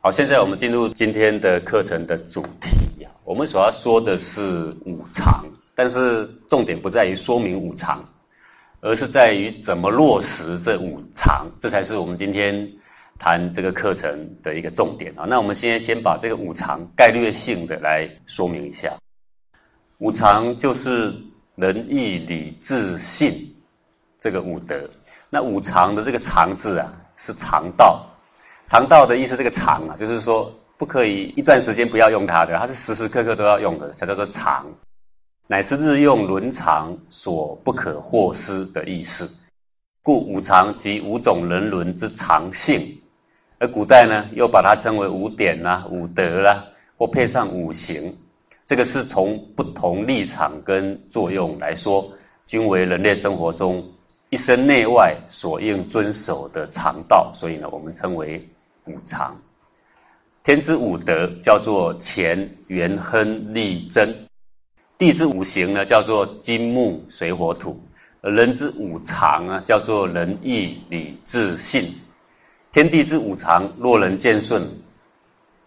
好，现在我们进入今天的课程的主题呀。我们所要说的是五常，但是重点不在于说明五常，而是在于怎么落实这五常，这才是我们今天谈这个课程的一个重点啊。那我们先先把这个五常概略性的来说明一下。五常就是仁义礼智信这个五德。那五常的这个常字啊，是常道。常道的意思，这个常啊，就是说不可以一段时间不要用它的，它是时时刻刻都要用的，才叫做常，乃是日用伦常所不可或失的意思。故五常即五种人伦之常性，而古代呢又把它称为五典啦、五德啦，或配上五行。这个是从不同立场跟作用来说，均为人类生活中一生内外所应遵守的常道，所以呢，我们称为。五常，天之五德叫做乾元亨利贞，地之五行呢叫做金木水火土，而人之五常啊叫做仁义礼智信。天地之五常，若人见顺，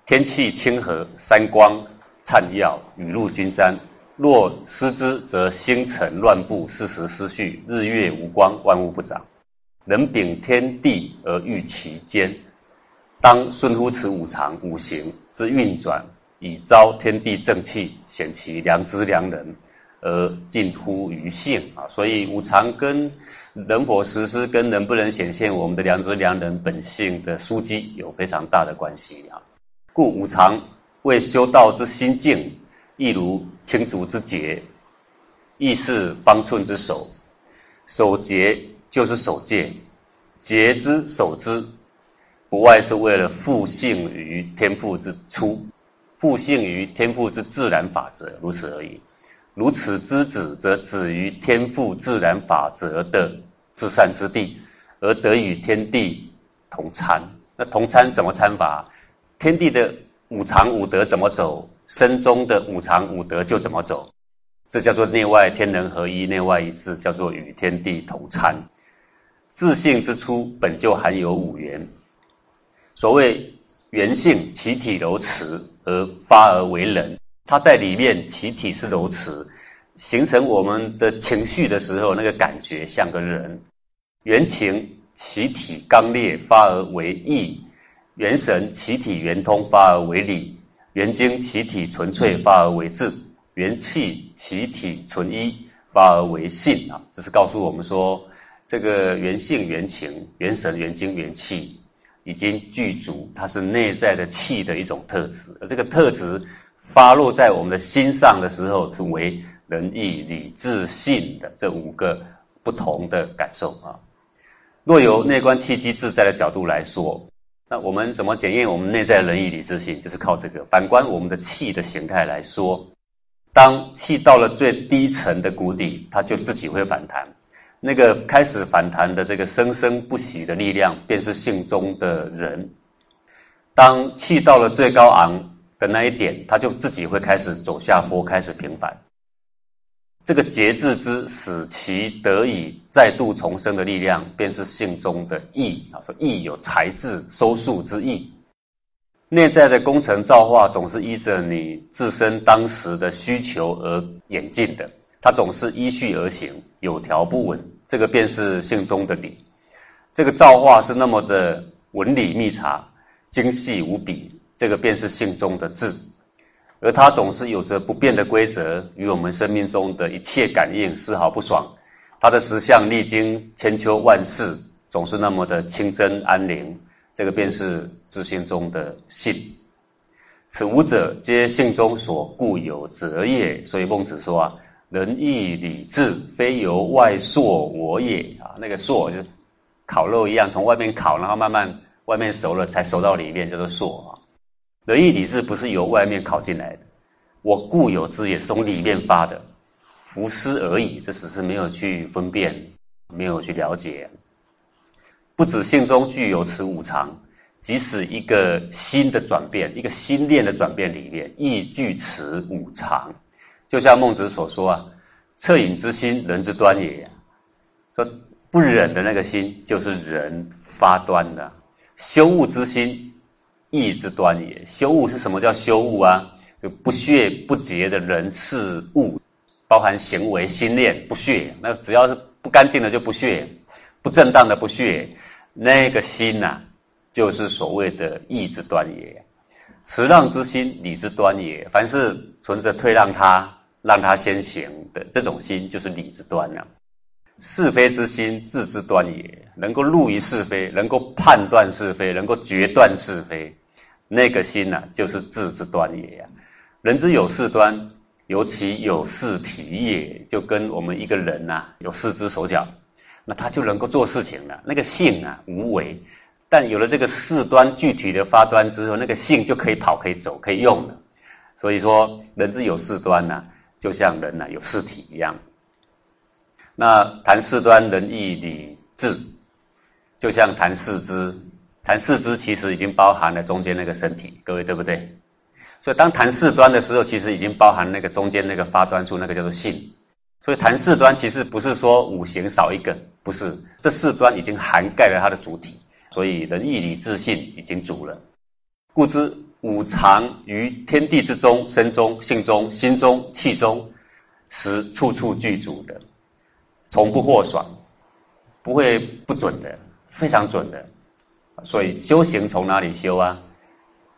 天气清和，三光灿耀，雨露均沾；若失之，则星辰乱布，四时失序，日月无光，万物不长。人秉天地而御其间。当顺乎此五常五行之运转，以昭天地正气，显其良知良能，而近乎于性啊！所以五常跟能否实施，跟能不能显现我们的良知良人本性的枢机有非常大的关系啊！故五常为修道之心境，亦如青竹之节，亦是方寸之守。守节就是守戒，节之守之。不外是为了复性于天赋之初，复性于天赋之自然法则，如此而已。如此之子，则止于天赋自然法则的至善之地，而得与天地同参。那同参怎么参法？天地的五常五德怎么走，身中的五常五德就怎么走。这叫做内外天人合一，内外一致，叫做与天地同参。自性之初，本就含有五元。所谓元性，其体柔慈而发而为人，它在里面其体是柔慈，形成我们的情绪的时候，那个感觉像个人。原情其体刚烈，发而为义；元神其体圆通，发而为理；元精其体纯粹，发而为智；元气其体纯一，发而为性啊！这是告诉我们说，这个元性、元情、元神、元精、元气。已经具足，它是内在的气的一种特质，而这个特质发落在我们的心上的时候，是为仁义礼智信的这五个不同的感受啊。若由内观气机自在的角度来说，那我们怎么检验我们内在仁义礼智信？就是靠这个。反观我们的气的形态来说，当气到了最低层的谷底，它就自己会反弹。那个开始反弹的这个生生不息的力量，便是性中的人。当气到了最高昂的那一点，他就自己会开始走下坡，开始平反。这个节制之使其得以再度重生的力量，便是性中的意啊。说意有才智收束之意，内在的工程造化总是依着你自身当时的需求而演进的。他总是依序而行，有条不紊，这个便是性中的理。这个造化是那么的纹理密察、精细无比，这个便是性中的智。而他总是有着不变的规则，与我们生命中的一切感应丝毫不爽。他的实相历经千秋万世，总是那么的清真安宁，这个便是自信中的性。此五者皆性中所固有者也。所以孟子说啊。仁义礼智，非由外铄我也啊！那个铄就是烤肉一样，从外面烤，然后慢慢外面熟了才熟到里面，叫做铄啊。仁义礼智不是由外面烤进来的，我固有之也是从里面发的，福施而已，这只是没有去分辨没有去了解。不止性中具有此五常，即使一个新的转变，一个心念的转变里面，亦具此五常。就像孟子所说啊，“恻隐之心，人之端也。”说不忍的那个心，就是人发端的；羞恶之心，义之端也。羞恶是什么叫羞恶啊？就不屑不洁的人事物，包含行为、心念不屑。那只要是不干净的就不屑，不正当的不屑。那个心呐，就是所谓的义之端也。辞让之心，礼之端也。凡是存着退让他。让他先行的这种心，就是理之端了。是非之心，智之端也。能够入于是非，能够判断是非，能够决断是非，那个心呐，就是智之端也呀。人之有事端，尤其有事体也。就跟我们一个人呐，有四肢手脚，那他就能够做事情了。那个性啊，无为。但有了这个事端具体的发端之后，那个性就可以跑，可以走，可以用了。所以说，人之有事端呐。就像人呢有四体一样，那谈四端仁义礼智，就像谈四肢，谈四肢其实已经包含了中间那个身体，各位对不对？所以当谈四端的时候，其实已经包含那个中间那个发端处，那个叫做性。所以谈四端其实不是说五行少一个，不是，这四端已经涵盖了它的主体，所以仁义礼智信已经足了，故知。五常于天地之中，身中、性中、心中、气中，是处处具足的，从不或爽，不会不准的，非常准的。所以修行从哪里修啊？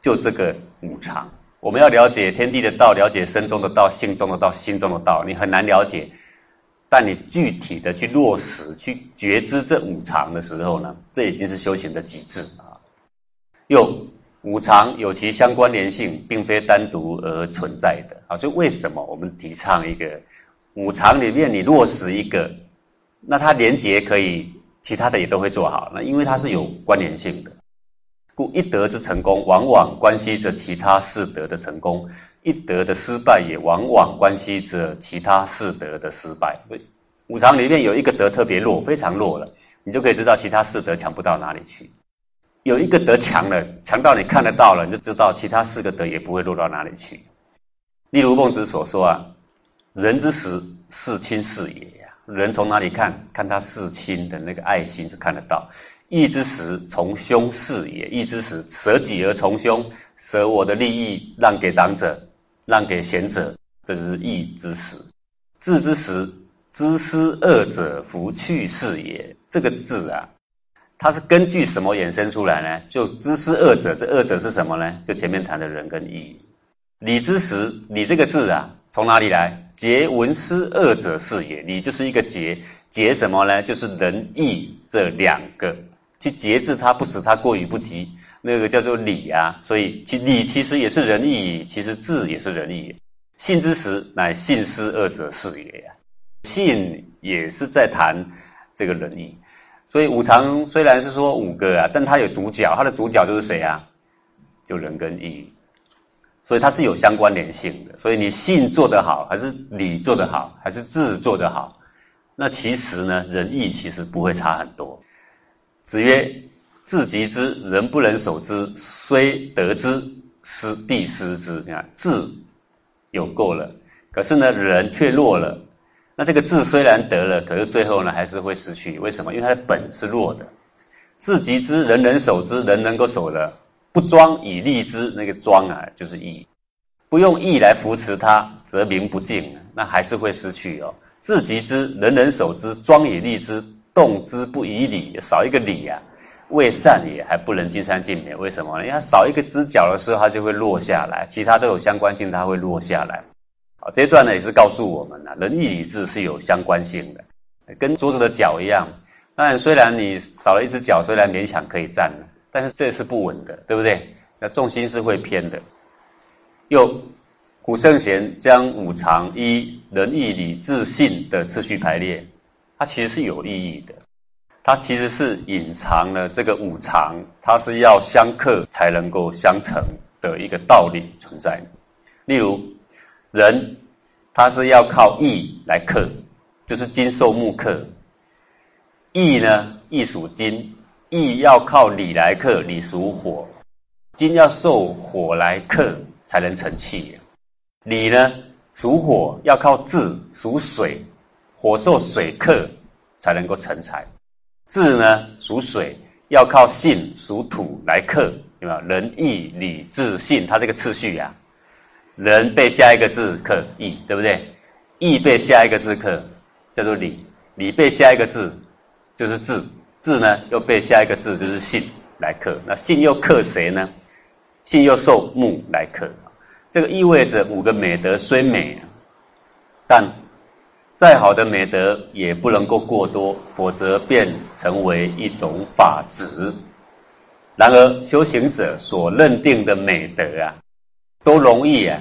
就这个五常。我们要了解天地的道，了解身中的道、性中的道、心中的道，你很难了解。但你具体的去落实、去觉知这五常的时候呢，这已经是修行的极致啊。又。五常有其相关联性，并非单独而存在的。啊，所以为什么我们提倡一个五常里面你落实一个，那它连结可以，其他的也都会做好。那因为它是有关联性的，故一德之成功，往往关系着其他四德的成功；一德的失败，也往往关系着其他四德的失败。五常里面有一个德特别弱，非常弱了，你就可以知道其他四德强不到哪里去。有一个德强了，强到你看得到了，你就知道其他四个德也不会落到哪里去。例如孟子所说啊，人之时，事亲是也呀。人从哪里看？看他事亲的那个爱心就看得到。义之时，从兄是也。义之时，舍己而从兄，舍我的利益让给长者，让给贤者，这是义之时。智之时，知思恶者，弗去是也。这个智啊。它是根据什么衍生出来呢？就知识二者，这二者是什么呢？就前面谈的人跟义。礼之时，礼这个字啊，从哪里来？结文思二者是也。礼就是一个结，结什么呢？就是仁义这两个，去节制它，不使它过于不及，那个叫做礼啊。所以其礼其实也是仁义，其实智也是仁义。信之时，乃信思二者是也呀。信也是在谈这个仁义。所以五常虽然是说五个啊，但它有主角，它的主角就是谁啊？就人跟义，所以它是有相关联性的。所以你信做得好，还是礼做得好，还是智做得好，那其实呢，仁义其实不会差很多。子曰：“智极之，人不能守之，虽得之，失必失之。”你看，智有够了，可是呢，人却弱了。那这个智虽然得了，可是最后呢还是会失去。为什么？因为它的本是弱的。自极之，人人守之，人能够守的。不庄以利之，那个庄啊就是义。不用义来扶持它，则名不敬，那还是会失去哦。自极之，人人守之，庄以利之，动之不以礼，少一个礼呀，未善也，还不能尽善尽美。为什么？因为它少一个支脚的时候，它就会落下来。其他都有相关性，它会落下来。啊，这一段呢也是告诉我们呢，仁义礼智是有相关性的，跟桌子的脚一样。当然，虽然你少了一只脚，虽然勉强可以站，但是这是不稳的，对不对？那重心是会偏的。又，古圣贤将五常依仁义礼智信的次序排列，它其实是有意义的。它其实是隐藏了这个五常，它是要相克才能够相成的一个道理存在。例如。人，他是要靠义来克，就是金受木克。义呢，义属金，义要靠理来克，理属火，金要受火来克才能成器。理呢属火，要靠智，属水，火受水克才能够成才。智呢属水，要靠信，属土来克，有没有？仁义礼智信，它这个次序呀，人被下一个字克义，对不对？义被下一个字克叫做礼，礼被下一个字就是智，智呢又被下一个字就是信来克。那信又克谁呢？信又受木来克。这个意味着五个美德虽美，但再好的美德也不能够过多，否则便成为一种法执。然而修行者所认定的美德啊，都容易啊，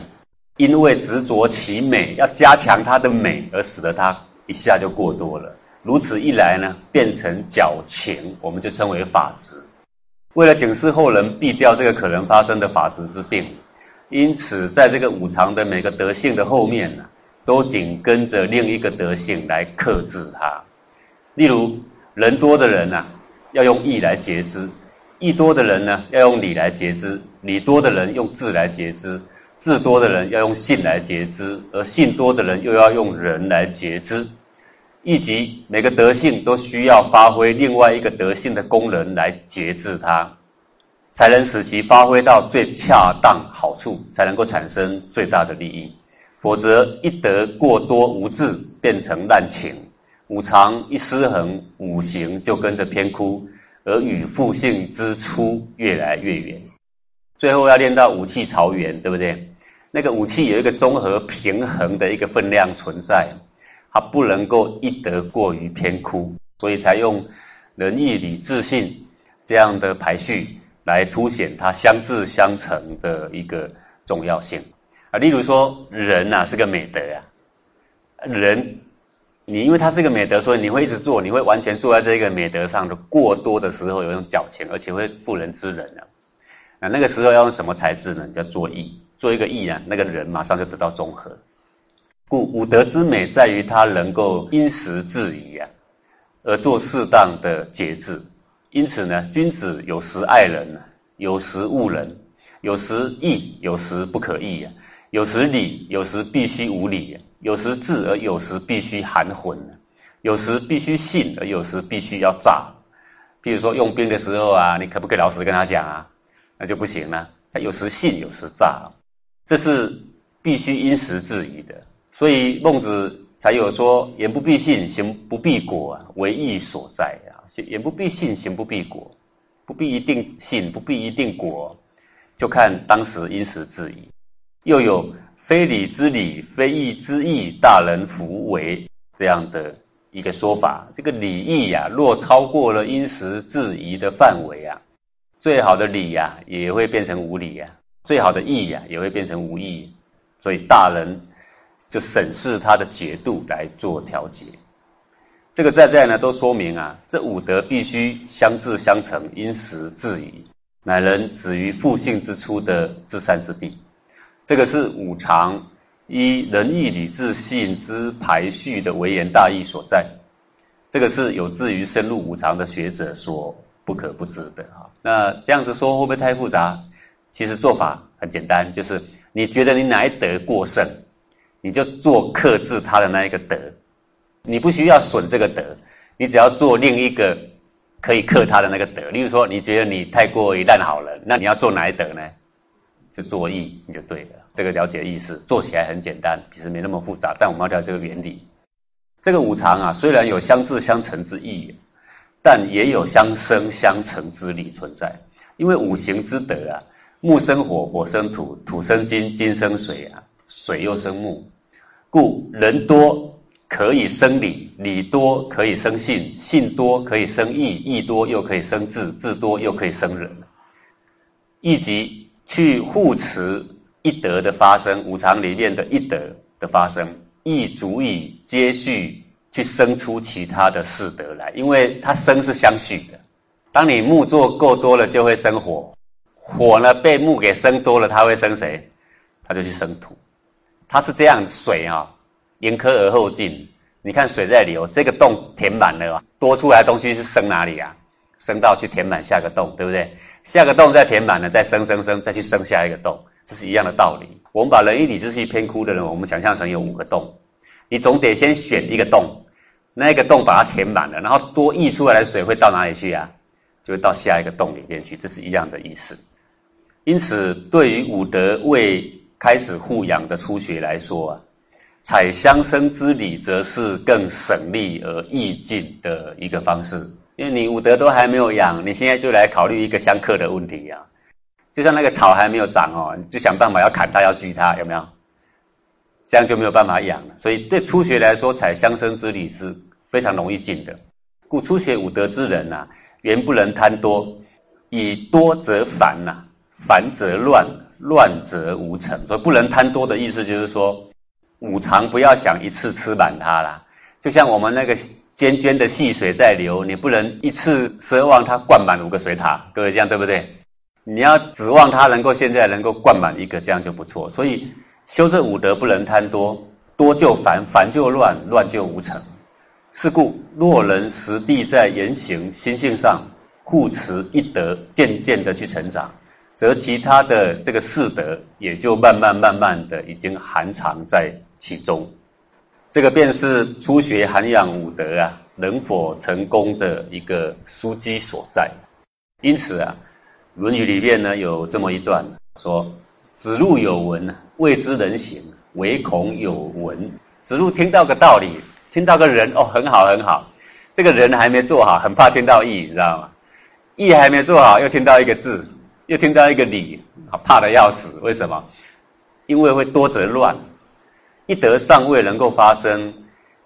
因为执着其美，要加强它的美，而使得它一下就过多了。如此一来呢，变成矫情，我们就称为法执。为了警示后人避掉这个可能发生的法执之病。因此，在这个五常的每个德性的后面呢，都紧跟着另一个德性来克制它。例如，人多的人呢，要用义来节之；义多的人呢，要用礼来节之；礼多的人用智来节之；智多的人要用信来节之；而信多的人又要用人来节之。以及每个德性都需要发挥另外一个德性的功能来节制它。才能使其发挥到最恰当好处，才能够产生最大的利益。否则，一德过多无智，变成滥情；五常一失衡，五行就跟着偏枯，而与复性之初越来越远。最后要练到五气朝元，对不对？那个武器有一个综合平衡的一个分量存在，它不能够一德过于偏枯，所以才用仁义礼智信这样的排序。来凸显它相制相成的一个重要性啊，例如说人呐是个美德啊，人你因为它是个美德，所以你会一直做，你会完全坐在这个美德上的过多的时候有一种矫情，而且会妇人之仁啊，那那个时候要用什么材质呢？叫做义，做一个义啊，那个人马上就得到综合。故五德之美在于他能够因时制宜啊，而做适当的节制。因此呢，君子有时爱人，有时恶人；有时义，有时不可义啊；有时理，有时必须无理；有时智，而有时必须含混；有时必须信，而有时必须要诈。譬如说用兵的时候啊，你可不可以老实跟他讲啊？那就不行了。他有时信，有时诈，这是必须因时制宜的。所以孟子。才有说言不必信，行不必果啊，为义所在啊。言不必信，行不必果，不必一定信，不必一定果，就看当时因时制宜。又有非礼之礼，非义之义，大人弗为这样的一个说法。这个礼义呀，若超过了因时制宜的范围啊，最好的礼呀，也会变成无礼呀；最好的意义啊，也会变成无意义。所以大人。就审视他的节度来做调节，这个在在呢都说明啊，这五德必须相制相成，因时制宜，乃能止于复性之初的至善之地。这个是五常依仁义礼智信之排序的微言大义所在。这个是有志于深入五常的学者所不可不知的啊。那这样子说会不会太复杂？其实做法很简单，就是你觉得你哪一德过剩？你就做克制他的那一个德，你不需要损这个德，你只要做另一个可以克他的那个德。例如说，你觉得你太过于烂好人，那你要做哪一德呢？就做义，你就对了。这个了解意思，做起来很简单，其实没那么复杂。但我们要了解这个原理。这个五常啊，虽然有相制相成之意，但也有相生相成之理存在。因为五行之德啊，木生火，火生土，土生金，金生水啊。水又生木，故人多可以生理，理多可以生信，信多可以生义，义多又可以生智，智多又可以生仁。以及去护持一德的发生，五常里面的一德的发生，亦足以接续去生出其他的四德来，因为它生是相续的。当你木做够多了，就会生火，火呢被木给生多了，它会生谁？它就去生土。它是这样，水啊，迎科而后进，你看水在流，这个洞填满了，多出来的东西是生哪里啊？生到去填满下个洞，对不对？下个洞再填满了，再生生生，再去生下一个洞，这是一样的道理。我们把人一理智系偏枯的人，我们想象成有五个洞，你总得先选一个洞，那个洞把它填满了，然后多溢出来的水会到哪里去啊？就会到下一个洞里面去，这是一样的意思。因此，对于五德未开始护养的初学来说啊，采相生之理，则是更省力而易进的一个方式。因为你五德都还没有养，你现在就来考虑一个相克的问题呀。就像那个草还没有长哦，你就想办法要砍它，要锯它，有没有？这样就没有办法养了。所以对初学来说，采相生之理是非常容易进的。故初学五德之人呐，原不能贪多，以多则烦呐，烦则乱，乱则无成。所以不能贪多的意思就是说，五常不要想一次吃满它啦。就像我们那个。涓涓的细水在流，你不能一次奢望它灌满五个水塔，各位这样对不对？你要指望它能够现在能够灌满一个，这样就不错。所以修这五德不能贪多，多就烦，烦就乱，乱就无成。是故若人实地在言行心性上护持一德，渐渐的去成长，则其他的这个四德也就慢慢慢慢的已经含藏在其中。这个便是初学涵养五德啊，能否成功的一个枢机所在。因此啊，《论语》里面呢有这么一段说：“子路有闻，未知人行，唯恐有闻。”子路听到个道理，听到个人哦，很好很好。这个人还没做好，很怕听到义，你知道吗？义还没做好，又听到一个字，又听到一个理，怕的要死。为什么？因为会多则乱。一德尚未能够发生，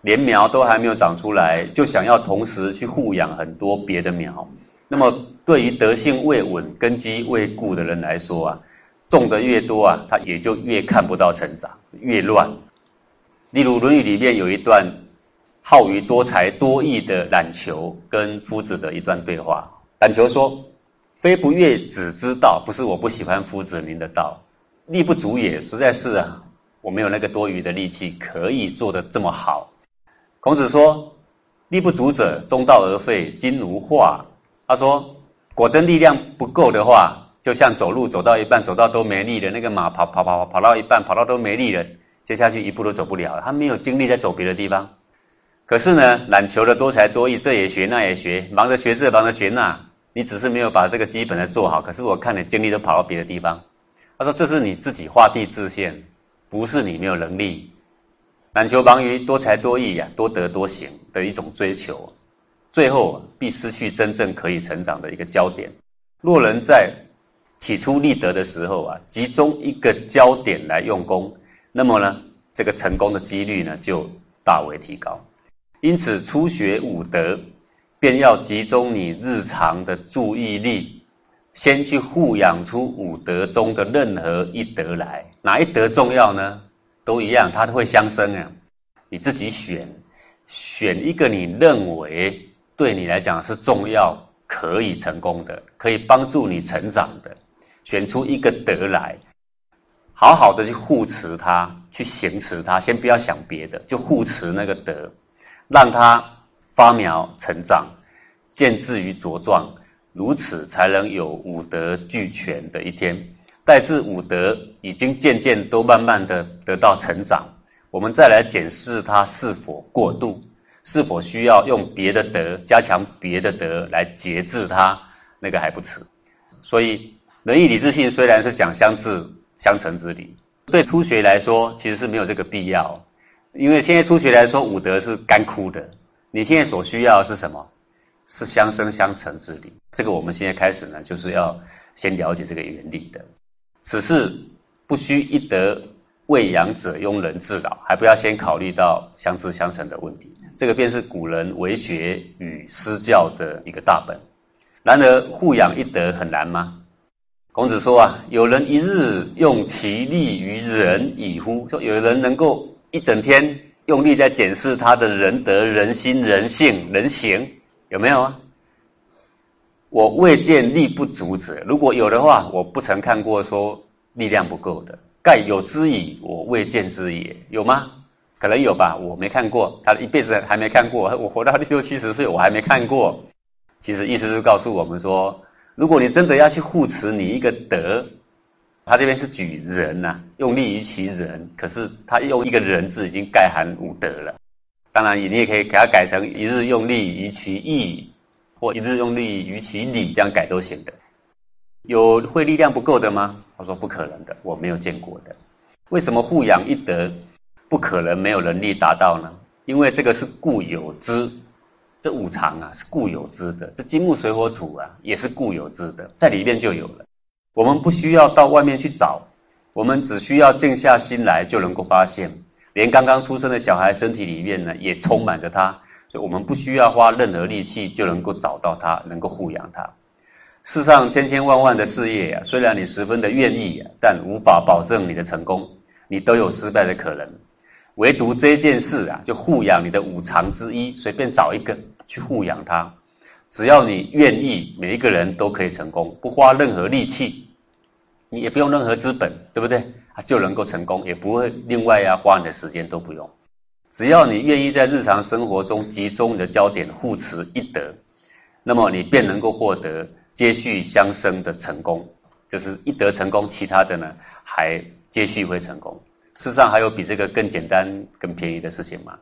连苗都还没有长出来，就想要同时去护养很多别的苗。那么，对于德性未稳、根基未固的人来说啊，种的越多啊，他也就越看不到成长，越乱。例如《论语》里面有一段好于多才多艺的冉求跟夫子的一段对话。冉求说：“非不悦子之道，不是我不喜欢夫子您的道，力不足也，实在是啊。”我没有那个多余的力气可以做得这么好。孔子说：“力不足者，中道而废，今如化。”他说：“果真力量不够的话，就像走路走到一半，走到都没力了，那个马跑跑跑跑到一半，跑到都没力了，接下去一步都走不了。他没有精力再走别的地方。可是呢，懒球的多才多艺，这也学那也学，忙着学这忙着学那，你只是没有把这个基本的做好。可是我看你精力都跑到别的地方。他说：这是你自己画地自限。”不是你没有能力，篮球忙于多才多艺呀，多得多行的一种追求，最后必失去真正可以成长的一个焦点。若人在起初立德的时候啊，集中一个焦点来用功，那么呢，这个成功的几率呢就大为提高。因此，初学五德，便要集中你日常的注意力。先去护养出五德中的任何一德来，哪一德重要呢？都一样，它都会相生啊。你自己选，选一个你认为对你来讲是重要、可以成功的、可以帮助你成长的，选出一个德来，好好的去护持它，去行持它。先不要想别的，就护持那个德，让它发苗成长，见至于茁壮。如此才能有五德俱全的一天。待至五德已经渐渐都慢慢的得到成长，我们再来检视它是否过度，是否需要用别的德加强别的德来节制它，那个还不迟。所以仁义礼智信虽然是讲相治相成之理，对初学来说其实是没有这个必要，因为现在初学来说五德是干枯的，你现在所需要的是什么？是相生相成之理，这个我们现在开始呢，就是要先了解这个原理的。此事不须一德未养者庸人自扰，还不要先考虑到相知相成的问题。这个便是古人为学与施教的一个大本。然而护养一德很难吗？孔子说啊，有人一日用其力于人以乎？说有人能够一整天用力在检视他的仁德、人心、人性、人行。有没有啊？我未见力不足者，如果有的话，我不曾看过说力量不够的。盖有之矣，我未见之也。有吗？可能有吧，我没看过，他一辈子还没看过。我活到六七十岁，我还没看过。其实意思是告诉我们说，如果你真的要去护持你一个德，他这边是举人呐，用力于其人，可是他用一个人字已经概含五德了。当然，你也可以给它改成一日用力于其义，或一日用力于其理，这样改都行的。有会力量不够的吗？他说不可能的，我没有见过的。为什么护养一德？不可能没有能力达到呢，因为这个是固有之，这五常啊是固有之的，这金木水火土啊也是固有之的，在里面就有了。我们不需要到外面去找，我们只需要静下心来就能够发现，连刚刚出生的小孩身体里面呢也充满着它，所以我们不需要花任何力气就能够找到它，能够护养它。世上千千万万的事业啊，虽然你十分的愿意，但无法保证你的成功，你都有失败的可能。唯独这件事啊，就护养你的五常之一，随便找一个去护养它。只要你愿意，每一个人都可以成功，不花任何力气，你也不用任何资本，对不对？啊，就能够成功，也不会另外要花你的时间都不用。只要你愿意在日常生活中集中你的焦点护持一德，那么你便能够获得接续相生的成功。就是一德成功，其他的呢还接续会成功。世上还有比这个更简单、更便宜的事情吗？